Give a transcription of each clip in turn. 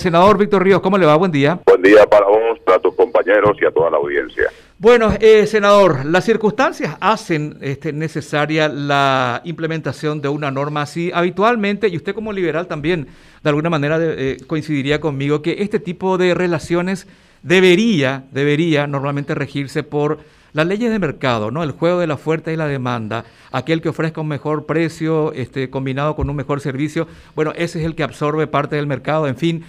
Senador Víctor Ríos, ¿cómo le va? Buen día. Buen día para vos, para tus compañeros y a toda la audiencia. Bueno, eh, senador, las circunstancias hacen este, necesaria la implementación de una norma así. Habitualmente, y usted como liberal también, de alguna manera eh, coincidiría conmigo, que este tipo de relaciones debería, debería normalmente regirse por las leyes de mercado, ¿no? El juego de la oferta y la demanda, aquel que ofrezca un mejor precio, este, combinado con un mejor servicio, bueno, ese es el que absorbe parte del mercado, en fin.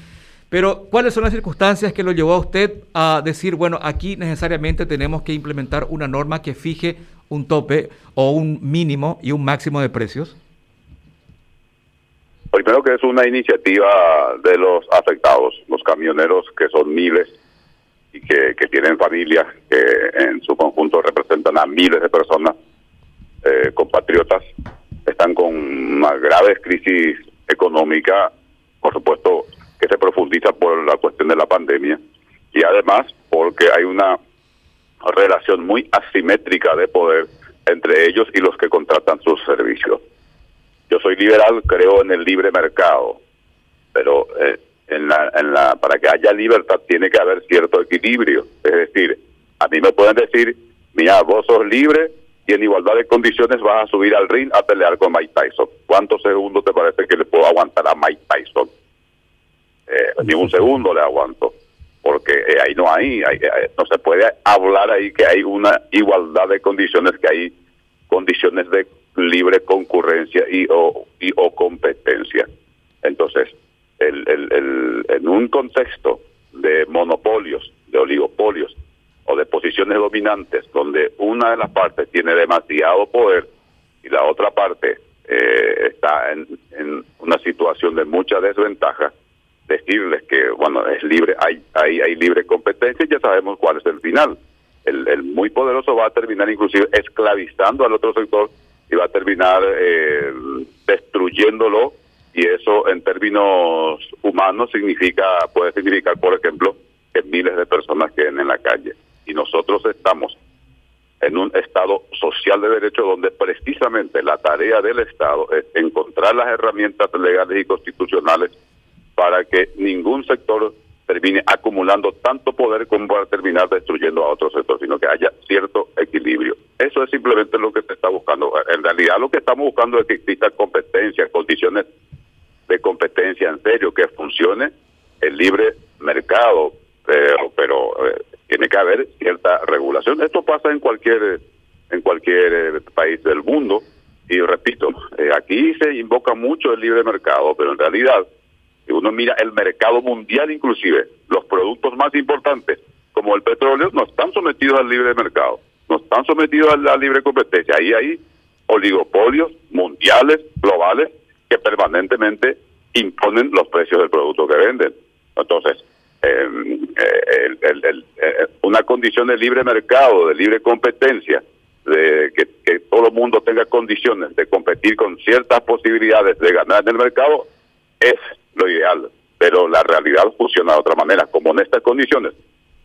Pero, ¿cuáles son las circunstancias que lo llevó a usted a decir, bueno, aquí necesariamente tenemos que implementar una norma que fije un tope o un mínimo y un máximo de precios? Primero que es una iniciativa de los afectados, los camioneros que son miles y que, tienen familias que en su conjunto representan a miles de personas, eh, compatriotas, están con una grave crisis económica, por supuesto que se profundiza por la cuestión de la pandemia y además porque hay una relación muy asimétrica de poder entre ellos y los que contratan sus servicios. Yo soy liberal, creo en el libre mercado, pero eh, en la, en la, para que haya libertad tiene que haber cierto equilibrio. Es decir, a mí me pueden decir, mira, vos sos libre y en igualdad de condiciones vas a subir al ring a pelear con Mike Tyson. ¿Cuántos segundos te parece que le puedo aguantar a Mike Tyson? Eh, ni un segundo le aguanto, porque eh, ahí no hay, eh, no se puede hablar ahí que hay una igualdad de condiciones, que hay condiciones de libre concurrencia y o, y, o competencia. Entonces, el, el, en un contexto de monopolios, de oligopolios o de posiciones dominantes, donde una de las partes tiene demasiado poder y la otra parte está en, en una situación de mucha desventaja, decirles que, bueno, es libre, hay, hay, hay libre competencia y ya sabemos cuál es el final. El, el muy poderoso va a terminar inclusive esclavizando al otro sector y va a terminar eh, destruyéndolo y eso en términos humanos significa puede significar por ejemplo que miles de personas queden en la calle y nosotros estamos en un estado social de derecho donde precisamente la tarea del estado es encontrar las herramientas legales y constitucionales para que ningún sector termine acumulando tanto poder como para terminar destruyendo a otro sector, sino que haya cierto equilibrio. Eso es simplemente lo que se está buscando. En realidad lo que estamos buscando es que exista competencia, condiciones de competencia en serio, que funcione el libre mercado, pero, pero eh, tiene que haber cierta regulación. Esto pasa en cualquier en cualquier eh, país del mundo y repito, eh, aquí se invoca mucho el libre mercado, pero en realidad uno mira el mercado mundial inclusive, los productos más importantes, como el petróleo, no están sometidos al libre mercado, no están sometidos a la libre competencia. Ahí hay oligopolios mundiales, globales, que permanentemente imponen los precios del producto que venden. Entonces, em, eh, eh, una condición de libre mercado, de libre competencia, de que, que todo el mundo tenga condiciones de competir con ciertas posibilidades de ganar en el mercado, es lo ideal, pero la realidad funciona de otra manera, como en estas condiciones.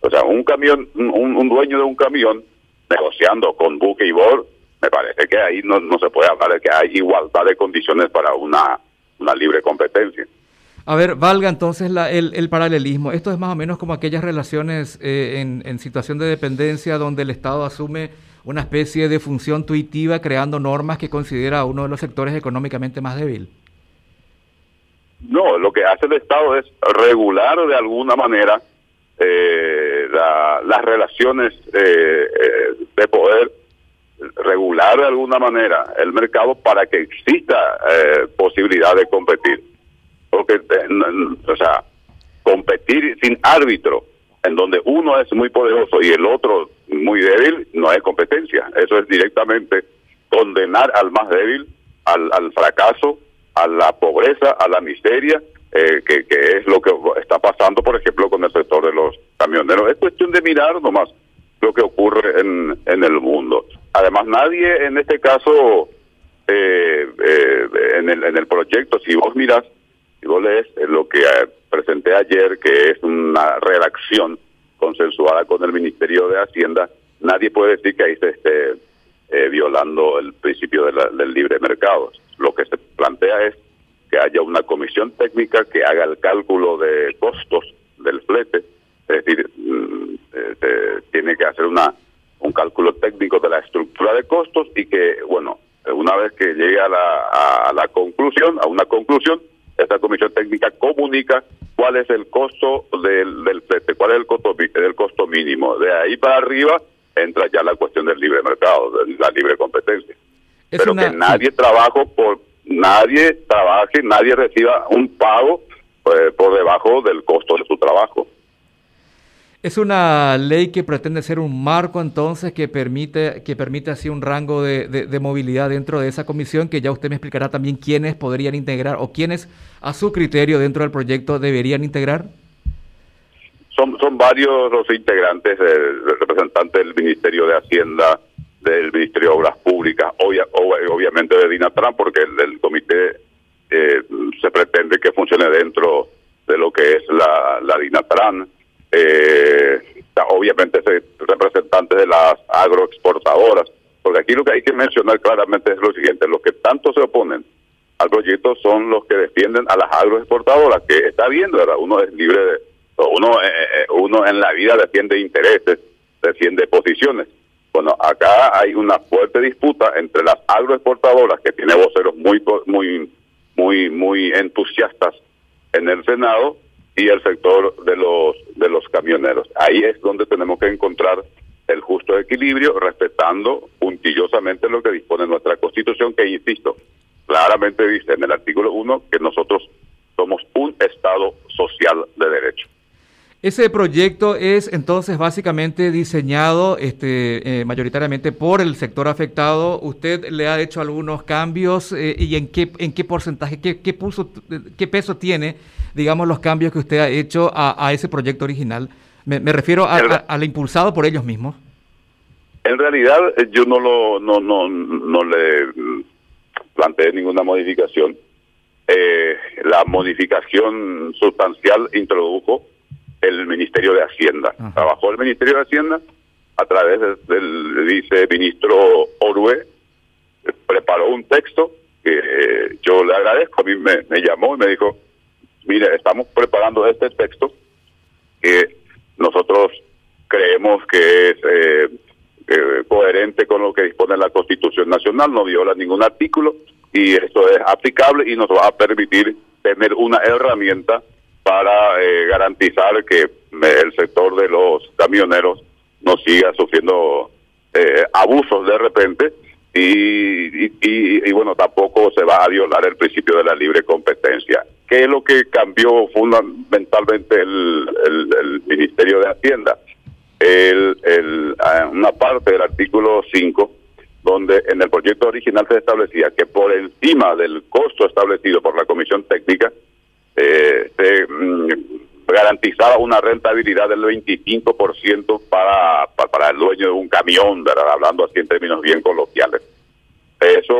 O sea, un camión, un, dueño de un camión negociando con buque y bor, me parece que ahí no, no se puede hablar de que hay igualdad de condiciones para una, una libre competencia. A ver, valga entonces la, el, el, paralelismo. Esto es más o menos como aquellas relaciones eh, en, situación de dependencia donde el Estado asume una especie de función tuitiva creando normas que considera uno de los sectores económicamente más débil. No, lo que hace el Estado es regular de alguna manera eh, las relaciones eh, eh, de poder, regular de alguna manera el mercado para que exista posibilidad de competir. Porque, o sea, competir sin árbitro, en donde uno es muy poderoso y el otro muy débil, no es competencia. Eso es directamente condenar al más débil al, al fracaso a la pobreza, a la miseria, eh, que, es lo que está pasando, por ejemplo, con el sector de los camioneros. Es cuestión de mirar nomás lo que ocurre en, en el mundo. Además, nadie en este caso, eh, eh, en, el, en el proyecto, si vos miras, si vos lees lo que presenté ayer, que es una redacción consensuada con el Ministerio de Hacienda, nadie puede decir que ahí se esté violando el principio del libre mercado. Lo que se plantea es que haya una comisión técnica que haga el cálculo de costos del flete, es decir, mm, eh, tiene que hacer una un cálculo técnico de la estructura de costos y que, bueno, una vez que llegue a la, a la conclusión, a una conclusión, esta comisión técnica comunica cuál es el costo del, del flete, cuál es el costo, el costo mínimo. De ahí para arriba entra ya la cuestión del libre mercado, de la libre competencia. Pero que nadie trabaje por nadie trabaje, nadie reciba un pago pues, por debajo del costo de su trabajo. Es una ley que pretende ser un marco entonces que permite, que permite así un rango de, de, movilidad dentro de esa comisión que ya usted me explicará también quiénes podrían integrar o quiénes a su criterio dentro del proyecto deberían integrar. Son, son varios los integrantes, el representante del Ministerio de Hacienda, del Ministerio de Obras Públicas, obviamente de Dinatran, porque el, comité eh, se pretende que funcione dentro de lo que es la, la Dinatran eh, obviamente representantes de las agroexportadoras, porque aquí lo que hay que mencionar claramente es lo siguiente, los que tanto se oponen al proyecto son los que defienden a las agroexportadoras, que está bien, ¿verdad? Uno es libre de, uno, eh, eh, uno en la vida defiende intereses, defiende posiciones. Bueno, acá hay una fuerte disputa entre las agroexportadoras, que tiene voceros muy, muy, muy, muy entusiastas en el Senado, y el sector de los de los camioneros. Ahí es donde tenemos que encontrar el justo equilibrio, respetando puntillosamente lo que dispone nuestra Constitución, que insisto, claramente dice en el artículo 1 que nosotros somos un Estado social de derecho. Ese proyecto es entonces básicamente diseñado este, eh, mayoritariamente por el sector afectado. ¿Usted le ha hecho algunos cambios eh, y en qué, en qué porcentaje, qué, qué, qué peso tiene, digamos, los cambios que usted ha hecho a, ese proyecto original? Me, refiero a, impulsado por ellos mismos. En realidad eh, yo no, lo, no, no, no le planteé ninguna modificación. la modificación sustancial introdujo el Ministerio de Hacienda. Trabajó el Ministerio de Hacienda a través del viceministro Orue, preparó un texto que eh, yo le agradezco, a mí me, llamó y me dijo, mire, estamos preparando este texto que nosotros creemos que es eh, eh, coherente con lo que dispone la Constitución Nacional, no viola ningún artículo y esto es aplicable y nos va a permitir tener una herramienta para eh, garantizar que eh, el sector de los camioneros no siga sufriendo eh, abusos de repente y, y, bueno, tampoco se va a violar el principio de la libre competencia. ¿Qué es lo que cambió fundamentalmente el, el, Ministerio de Hacienda? El, el, una parte del artículo 5, donde en el proyecto original se establecía que por encima del costo establecido por la Comisión Técnica, garantizaba una rentabilidad del 25% para, para, para el dueño de un camión, hablando así en términos bien coloquiales. Eso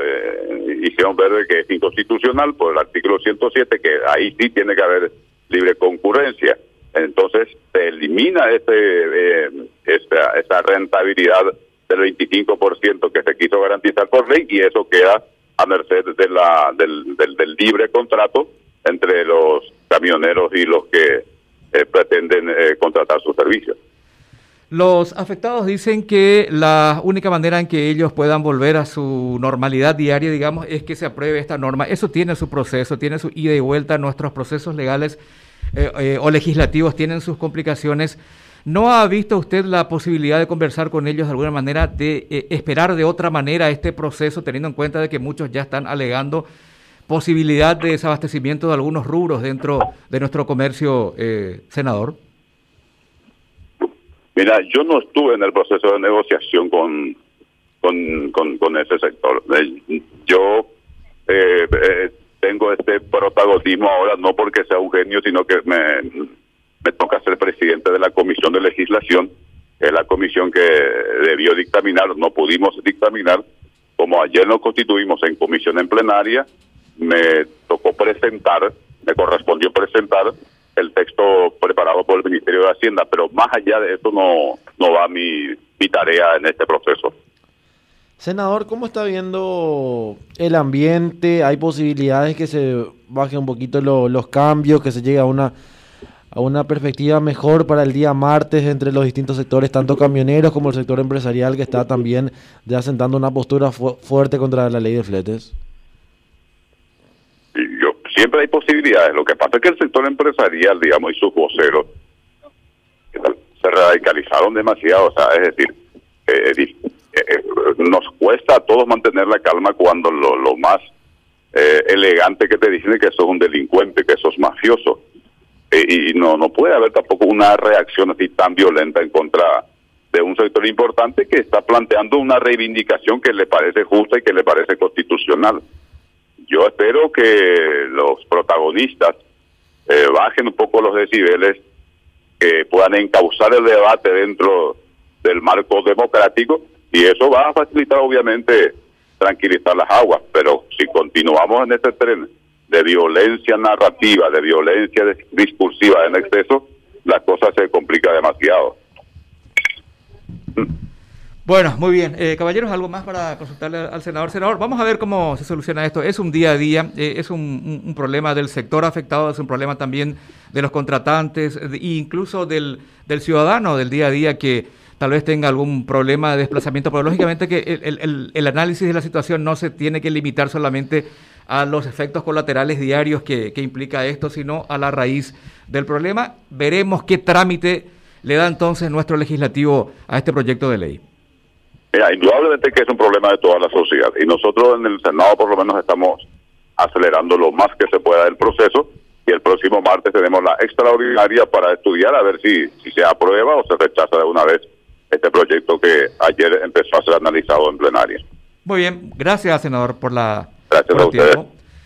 eh, hicieron ver que es inconstitucional por el artículo 107, que ahí sí tiene que haber libre concurrencia. Entonces se elimina ese, eh, esa, esa rentabilidad del 25% que se quiso garantizar por ley y eso queda a merced del, del, del libre contrato entre los camioneros y los que eh, pretenden eh, contratar sus servicios. Los afectados dicen que la única manera en que ellos puedan volver a su normalidad diaria, digamos, es que se apruebe esta norma. Eso tiene su proceso, tiene su ida y vuelta. Nuestros procesos legales eh, o legislativos tienen sus complicaciones. ¿No ha visto usted la posibilidad de conversar con ellos de alguna manera, de esperar de otra manera este proceso, teniendo en cuenta de que muchos ya están alegando posibilidad de desabastecimiento de algunos rubros dentro de nuestro comercio, eh, senador? Mira, yo no estuve en el proceso de negociación con, con, con, ese sector. Eh, yo eh, eh, tengo este protagonismo ahora no porque sea un genio, sino que me, me toca ser presidente de la Comisión de Legislación, es la comisión que debió dictaminar, no pudimos dictaminar, como ayer nos constituimos en comisión en plenaria, me tocó presentar, me correspondió presentar el texto preparado por el Ministerio de Hacienda, pero más allá de eso no, no va mi, mi tarea en este proceso. Senador, ¿cómo está viendo el ambiente? ¿Hay posibilidades que se bajen un poquito los cambios, que se llegue a una, a una perspectiva mejor para el día martes entre los distintos sectores, tanto camioneros como el sector empresarial, que está también ya sentando una postura fuerte contra la ley de fletes? Siempre hay posibilidades. Lo que pasa es que el sector empresarial, digamos, y sus voceros se radicalizaron demasiado. O sea, es decir, eh, eh, nos cuesta a todos mantener la calma cuando lo, más eh, elegante que te dicen es que sos un delincuente, que sos mafioso. y no, no puede haber tampoco una reacción así tan violenta en contra de un sector importante que está planteando una reivindicación que le parece justa y que le parece constitucional. Yo espero que los protagonistas bajen un poco los decibeles, que puedan encauzar el debate dentro del marco democrático y eso va a facilitar obviamente tranquilizar las aguas, pero si continuamos en este tren de violencia narrativa, de violencia discursiva en exceso, la cosa se complica demasiado. Bueno, muy bien. Eh, caballeros, ¿algo más para consultarle al senador? Senador, vamos a ver cómo se soluciona esto. Es un día a día, eh, es un, problema del sector afectado, es un problema también de los contratantes e incluso del ciudadano del día a día que tal vez tenga algún problema de desplazamiento, pero lógicamente que el, análisis de la situación no se tiene que limitar solamente a los efectos colaterales diarios que, implica esto, sino a la raíz del problema. Veremos qué trámite le da entonces nuestro legislativo a este proyecto de ley. Mira, indudablemente que es un problema de toda la sociedad y nosotros en el Senado por lo menos estamos acelerando lo más que se pueda el proceso y el próximo martes tenemos la extraordinaria para estudiar a ver si, si se aprueba o se rechaza de una vez este proyecto que ayer empezó a ser analizado en plenaria. Muy bien, gracias senador por la gracias a ustedes.